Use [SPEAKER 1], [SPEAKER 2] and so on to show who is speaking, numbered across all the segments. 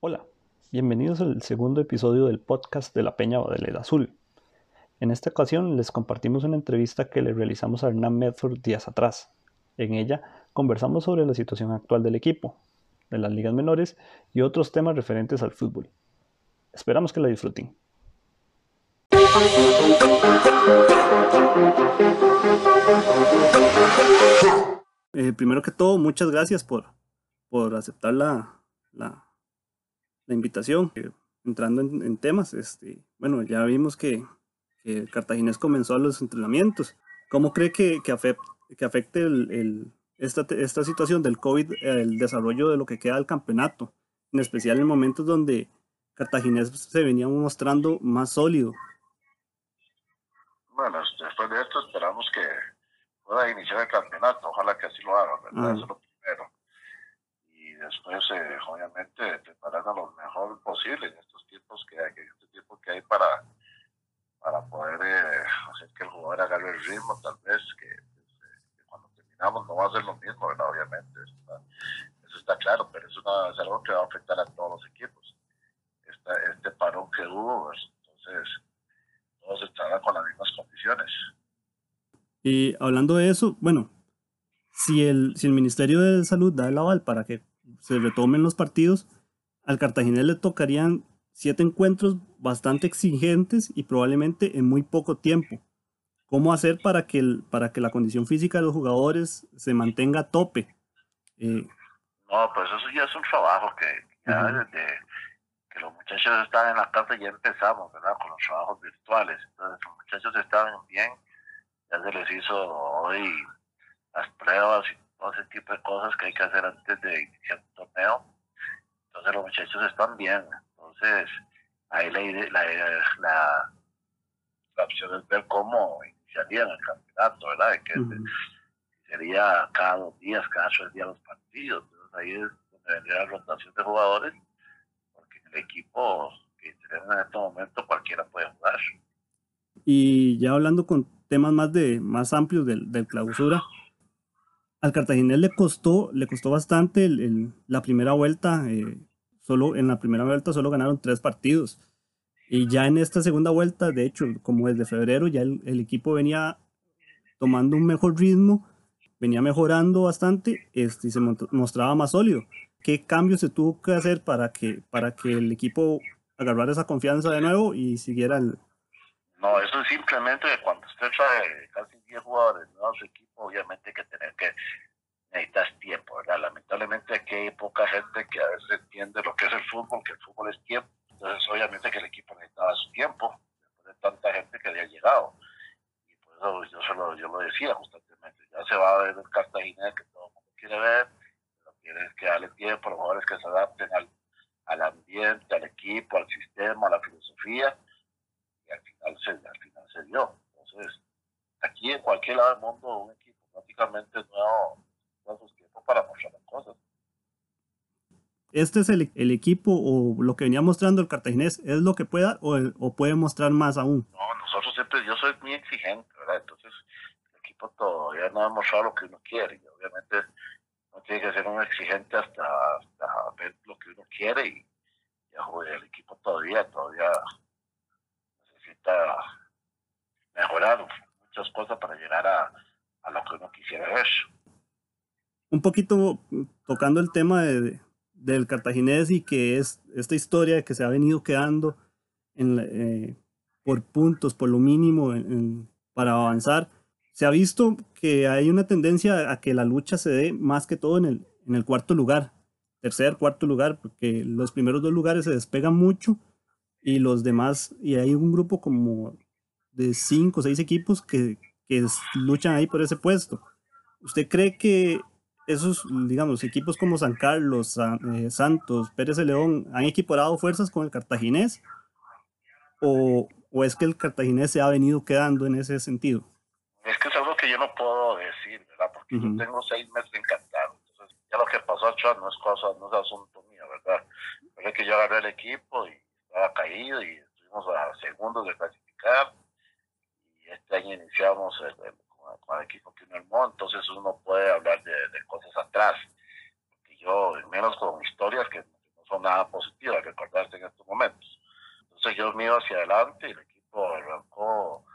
[SPEAKER 1] Hola, bienvenidos al segundo episodio del podcast de la Peña Badelera Azul. En esta ocasión les compartimos una entrevista que le realizamos a Hernán Medford días atrás. En ella conversamos sobre la situación actual del equipo, de las ligas menores y otros temas referentes al fútbol. Esperamos que la disfruten. Eh, primero que todo, muchas gracias por, por aceptar la, la, invitación. Eh, entrando en, temas, este, bueno, ya vimos que, que, Cartaginés comenzó los entrenamientos. ¿Cómo cree que, que, afecte el, esta, esta, situación del COVID el desarrollo de lo que queda del campeonato? En especial en momentos donde Cartaginés se venía mostrando más sólido.
[SPEAKER 2] Bueno, después de esto esperamos que pueda iniciar el campeonato, ojalá que así lo haga, ¿verdad? Eso es lo primero. Y después, eh, obviamente, prepararnos lo mejor posible en estos tiempos que hay, en este tiempo que hay para, para poder eh, hacer que el jugador agarre el ritmo, tal vez, que, pues, eh, cuando terminamos no va a ser lo mismo, ¿verdad? Obviamente, eso está, eso está claro, pero eso no, es algo que va a afectar a todos los equipos este parón que hubo, pues, entonces todos estarán con las mismas condiciones.
[SPEAKER 1] Y hablando de eso, bueno, si el, si el Ministerio de Salud da el aval para que se retomen los partidos, al Cartaginés le tocarían siete encuentros bastante exigentes y probablemente en muy poco tiempo. ¿Cómo hacer para que, el, para que la condición física de los jugadores se mantenga a tope?
[SPEAKER 2] Eh, no, pues eso ya es un trabajo que ya desde que los muchachos estaban en la casa y ya empezamos, ¿verdad? Con los trabajos virtuales. Entonces los muchachos estaban bien, ya se les hizo hoy las pruebas y todo ese tipo de cosas que hay que hacer antes de iniciar un torneo. Entonces los muchachos están bien. Entonces ahí la, la, la, la opción es ver cómo iniciarían el campeonato, ¿verdad? Que sería cada dos días, cada tres días los partidos. Entonces ahí es donde vendría la rotación de jugadores equipo que tenemos en este momento cualquiera puede jugar.
[SPEAKER 1] Y ya hablando con temas más de más amplios del, del clausura, al Cartaginés le costó, le costó bastante el, la primera vuelta. Eh, solo en la primera vuelta solo ganaron tres partidos. Y ya en esta segunda vuelta, de hecho, como desde febrero, ya el, el equipo venía tomando un mejor ritmo, venía mejorando bastante este, y se mostraba más sólido. ¿Qué cambios se tuvo que hacer para que, para que el equipo agarrara esa confianza de nuevo y siguiera el...
[SPEAKER 2] No, eso es simplemente cuando usted trae casi 10 jugadores nuevos equipos, obviamente hay que tener que necesitas tiempo, ¿verdad? Lamentablemente aquí hay poca gente que a veces entiende lo que es el fútbol, que el fútbol es tiempo. Entonces, obviamente que el equipo necesitaba su tiempo, después de tanta gente que había llegado. Y por eso yo, solo, yo lo decía constantemente, ya se va a ver el Cartagena que todo el mundo quiere ver, tienes que darle tiempo a los jugadores que se adapten al, al ambiente, al equipo, al sistema, a la filosofía, y al final se, al final se dio. Entonces, aquí en cualquier lado del mundo, un equipo prácticamente nuevo, da sus tiempos para mostrar las cosas.
[SPEAKER 1] ¿Este es el, el, equipo o lo que venía mostrando el cartaginés? ¿Es lo que pueda o, o puede mostrar más aún?
[SPEAKER 2] No, nosotros siempre, yo soy muy exigente, ¿verdad? Entonces, el equipo todavía no ha mostrado lo que uno quiere. Y obviamente, no tiene que ser un exigente hasta, ver lo que uno quiere y el equipo todavía, todavía necesita mejorar muchas cosas para llegar a, a lo que uno quisiera ver.
[SPEAKER 1] Un poquito tocando el tema de, del cartaginés y que es esta historia que se ha venido quedando en, eh, por puntos, por lo mínimo para avanzar se ha visto que hay una tendencia a que la lucha se dé más que todo en el, en el cuarto lugar, tercer, cuarto lugar, porque los primeros dos lugares se despegan mucho y los demás, y hay un grupo como de cinco o seis equipos que, que luchan ahí por ese puesto. ¿Usted cree que esos, digamos, equipos como San Carlos, eh, Santos, Pérez de León han equiparado fuerzas con el cartaginés? ¿O, ¿O es que el cartaginés se ha venido quedando en ese sentido?
[SPEAKER 2] Que yo no puedo decir, ¿verdad? Porque yo tengo seis meses encantado. Entonces, ya lo que pasó a no es cosa, no es asunto mío, ¿verdad? Pero es que yo agarré el equipo y estaba caído y estuvimos a segundos de clasificar. este año iniciamos con, el equipo que uno armó, entonces uno puede hablar de, cosas atrás. Y yo, menos con historias que no son nada positivas, recordarse en estos momentos. Entonces yo miro hacia adelante y el equipo arrancó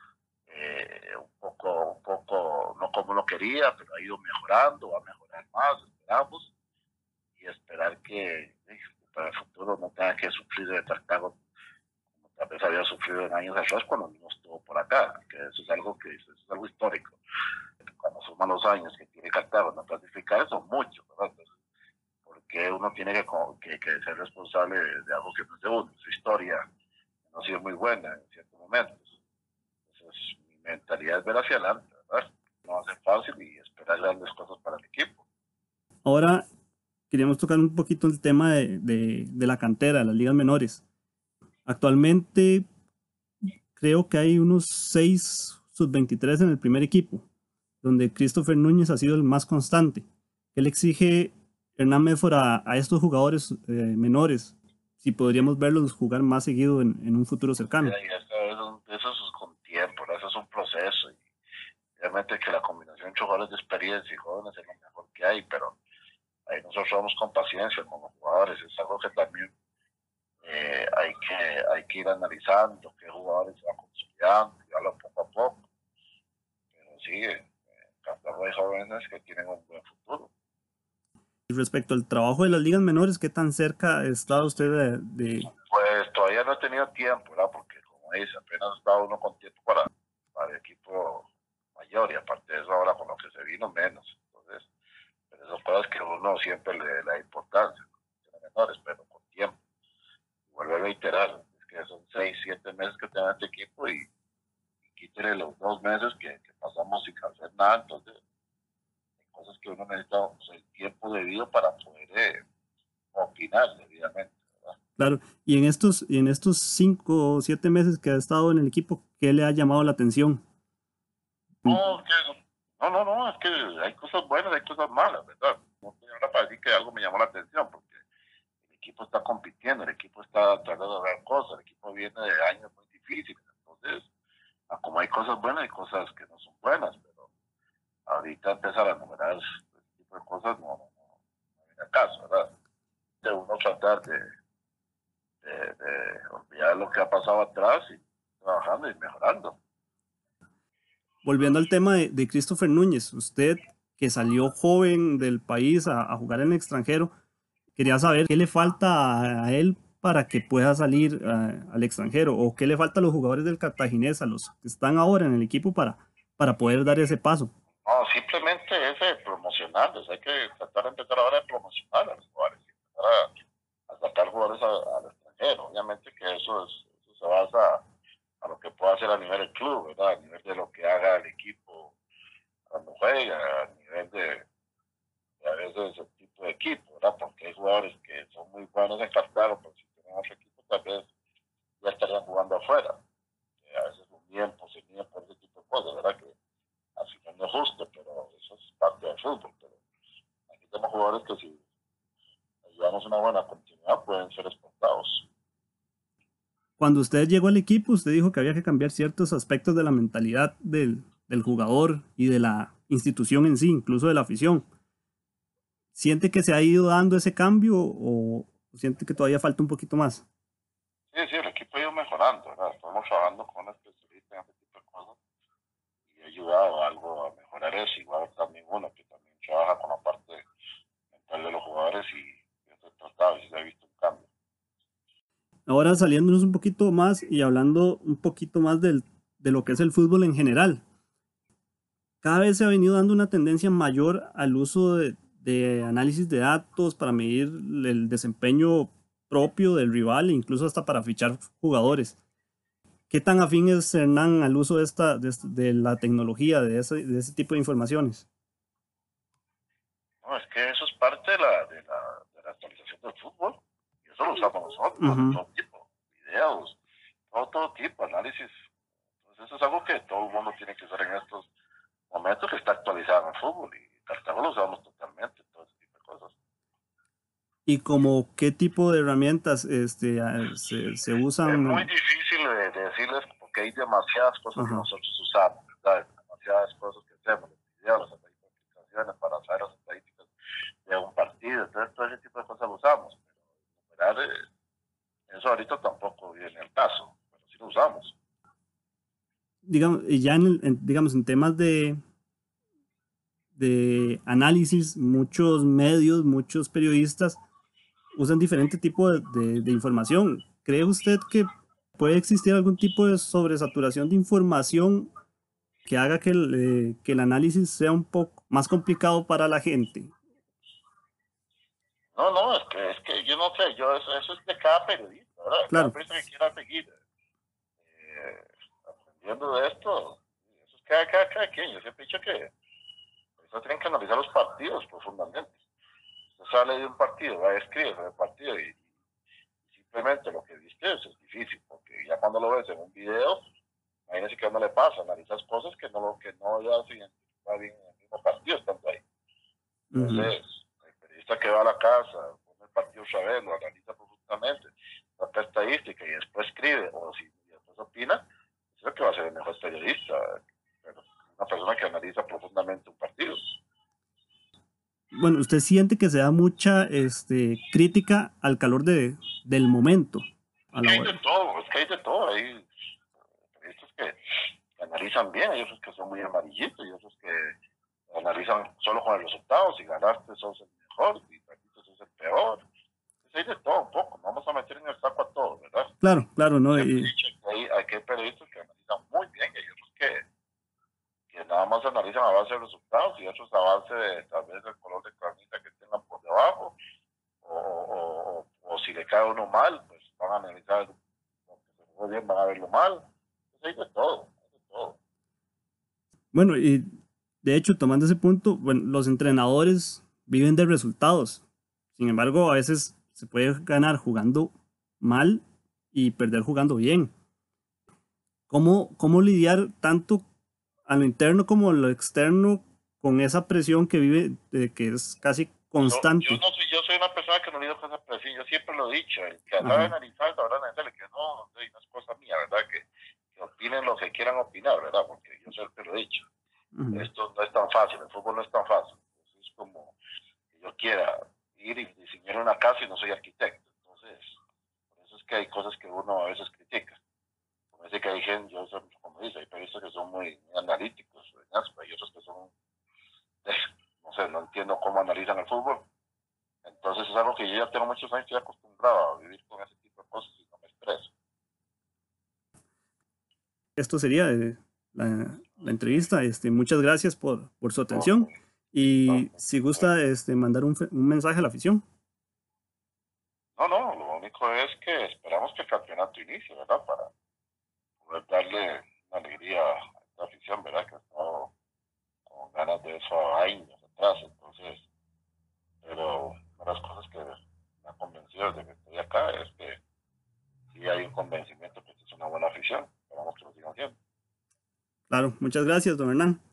[SPEAKER 2] eh, un poco, un poco, no como uno quería, pero ha ido mejorando, va a mejorar más, esperamos, y esperar que para el futuro no tenga que sufrir de Cartago como tal vez había sufrido en años atrás cuando no estuvo por acá, que eso es algo que es algo histórico. Cuando suman los años que tiene Cartago no clasificar, son muchos, ¿verdad? porque uno tiene que, ser responsable de, algo que no es de uno, su historia no ha sido muy buena en ciertos momentos. Entonces, mi mentalidad es ver hacia adelante, ¿verdad? No va a ser fácil y esperar grandes cosas para el equipo.
[SPEAKER 1] Ahora, queríamos tocar un poquito el tema de, de, la cantera, de las ligas menores. Actualmente creo que hay unos 6 sub-23 en el primer equipo, donde Christopher Núñez ha sido el más constante. Él exige Hernán Medford a, estos jugadores eh, menores, si podríamos verlos jugar más seguido en, en un futuro cercano.
[SPEAKER 2] eso, eso, es con tiempo, eso es un proceso. Obviamente que la combinación entre jugadores de experiencia y jóvenes es lo mejor que hay, pero ahí nosotros vamos con paciencia con los jugadores, es algo que también eh, hay, que, hay que ir analizando, qué jugadores se van consolidando, y poco a poco. Pero sí, eh, hay jóvenes que tienen un buen futuro.
[SPEAKER 1] Y respecto al trabajo de las ligas menores, ¿qué tan cerca está usted de,
[SPEAKER 2] Pues todavía no he tenido tiempo, ¿verdad? Porque como dice, apenas está uno con tiempo para, para el equipo y aparte de eso ahora con lo que se vino menos son cosas que uno siempre le da importancia, menores, pero con tiempo. Y vuelve a reiterar, es que son seis, siete meses que tenga este equipo y, y los dos meses que, pasamos sin hacer nada, entonces hay cosas que uno necesita el tiempo debido para poder eh, opinar debidamente.
[SPEAKER 1] Claro, y en estos, y en estos cinco o siete meses que ha estado en el equipo, ¿qué le ha llamado la atención?
[SPEAKER 2] No, no, no, es que hay cosas buenas, hay cosas malas, ¿verdad? No estoy ahora para decir que algo me llamó la atención, porque el equipo está compitiendo, el equipo está tratando de ver cosas, el equipo viene de años muy difíciles, entonces, ah, como hay cosas buenas, hay cosas que no son buenas, pero ahorita empezar a numerar este tipo de cosas no, no, no, viene a caso, ¿verdad? De uno tratar de olvidar lo que ha pasado atrás y trabajando y mejorando
[SPEAKER 1] volviendo al tema de, Christopher Núñez, usted que salió joven del país a, jugar en el extranjero, quería saber qué le falta a, él para que pueda salir al extranjero o qué le falta a los jugadores del Cartaginés, a los que están ahora en el equipo para, para poder dar ese paso.
[SPEAKER 2] No, simplemente es promocionarlos, hay que tratar de empezar ahora a promocionar a los jugadores, a, a sacar jugadores al extranjero. Obviamente que eso, es, eso se basa a lo que pueda hacer a nivel del club, ¿verdad? A nivel de lo que haga el equipo cuando juega, a nivel de, a veces ese tipo de equipo, ¿verdad? Porque hay jugadores que son muy buenos en Cartago, pero si tienen otro equipo tal vez ya estarían jugando afuera. a veces un tiempo se mide por ese tipo de cosas, ¿verdad? Que así no es justo, pero eso fútbol. Pero aquí tenemos jugadores que si ayudamos una buena continuidad pueden ser exportados.
[SPEAKER 1] Cuando usted llegó al equipo, usted dijo que había que cambiar ciertos aspectos de la mentalidad del, del jugador y de la institución en sí, incluso de la afición. ¿Siente que se ha ido dando ese cambio o siente que todavía falta un poquito más?
[SPEAKER 2] Sí, sí, el equipo ha ido mejorando, ¿verdad? Estamos trabajando con especialistas en este tipo de cosas y ha ayudado a mejorar eso. Igual también uno que también trabaja con la parte mental de los jugadores y se ha tratado y se ha visto un cambio.
[SPEAKER 1] Ahora saliéndonos un poquito más y hablando un poquito más del, de lo que es el fútbol en general. Cada vez se ha venido dando una tendencia mayor al uso de, de análisis de datos para medir el desempeño propio del rival e incluso hasta para fichar jugadores. ¿Qué tan afín es Hernán al uso de, esta, de, la tecnología, de ese, de ese tipo de informaciones?
[SPEAKER 2] No, es que eso es parte de la, de la, de la actualización del fútbol eso lo usamos nosotros, todo tipo, videos, todo, todo tipo, análisis. Entonces eso es algo que todo el mundo tiene que usar en estos momentos que está actualizado en el fútbol y Cartago lo usamos totalmente, todo ese tipo de cosas.
[SPEAKER 1] ¿Y como qué tipo de herramientas este, se, se usan?
[SPEAKER 2] Es muy difícil de, decirles porque hay demasiadas cosas que nosotros usamos, ¿verdad? demasiadas cosas que hacemos, los videos, las aplicaciones para saber las estadísticas de un partido, entonces todo ese tipo de cosas lo usamos, pero eh, eso ahorita tampoco viene al caso, pero sí lo usamos.
[SPEAKER 1] Digamos, ya en, digamos, en temas de, de análisis, muchos medios, muchos periodistas usan diferente tipo de, de, información. ¿Cree usted que puede existir algún tipo de sobresaturación de información que haga que el, eh, que el análisis sea un poco más complicado para la gente?
[SPEAKER 2] No, no, es que, es que yo no sé, yo eso, eso es de cada periodista, ¿verdad? Claro. Cada periodista que quiera seguir de esto, eso es cada, cada, cada quien. Yo siempre he dicho que eso tienen que analizar los partidos profundamente. Usted sale de un partido, va a escribir sobre el partido y, simplemente lo que viste es, es difícil, porque ya cuando lo ves en un video, imagínese que no le pasa, analizas cosas que no, que no ya se identifica bien en el mismo partido estando ahí. Entonces, que va a la casa, pone el partido saber, lo analiza profundamente, saca estadística y después escribe, o si después opina, que va a ser el mejor periodista, pero una persona que analiza profundamente un partido.
[SPEAKER 1] Bueno, ¿usted siente que se da mucha este, crítica al calor de, del momento?
[SPEAKER 2] Es que hay de todo, es que hay de todo. Hay periodistas que, analizan bien, hay otros que son muy amarillitos, y otros que analizan solo con los resultados, y ganaste, sos el y Paquito es el peor. hay de todo un poco, vamos a meter en el saco a todos, ¿verdad?
[SPEAKER 1] Claro, claro, ¿no?
[SPEAKER 2] Y... Hay, hay periodistas que analizan muy bien, y hay otros que, que nada más analizan a base de resultados y otros a base de tal vez del color de carnita que tengan por debajo, o, o, o, si le cae uno mal, pues van a analizar lo que se fue bien, van a verlo mal. Entonces hay de todo, de todo.
[SPEAKER 1] Bueno, y de hecho, tomando ese punto, bueno, los entrenadores viven de resultados. Sin embargo, a veces se puede ganar jugando mal y perder jugando bien. ¿Cómo, cómo lidiar tanto a lo interno como a lo externo con esa presión que vive, de que es casi constante?
[SPEAKER 2] Yo, no soy, yo soy una persona que no lidio con esa presión, yo siempre lo he dicho, el que de analizar, verdad, que no, no es cosa mía, ¿verdad? Que, que, opinen lo que quieran opinar, ¿verdad? Porque yo siempre lo he dicho. Esto no es tan fácil, el fútbol no es tan fácil. Es como yo quiera ir y diseñar una casa y no soy arquitecto. Entonces, por eso es que hay cosas que uno a veces critica. Como dice que hay gente, yo como dice, hay periodistas que son muy, analíticos, hay otros que son, no sé, no entiendo cómo analizan el fútbol. Entonces es algo que yo ya tengo muchos años, estoy acostumbrado a vivir con ese tipo de cosas y no me estreso.
[SPEAKER 1] Esto sería eh, la, la, entrevista. Este, muchas gracias por, por su atención. Y si gusta este, mandar un, un, mensaje a la afición.
[SPEAKER 2] No, no, lo único es que esperamos que el campeonato inicie, ¿verdad? Para poder darle una alegría a esta afición, ¿verdad? Que ha estado con ganas de eso años atrás. Entonces, pero una de las cosas que me ha convencido de que estoy acá es que sí hay un convencimiento que es una buena afición. Esperamos que lo sigan haciendo.
[SPEAKER 1] Claro, muchas gracias, don Hernán.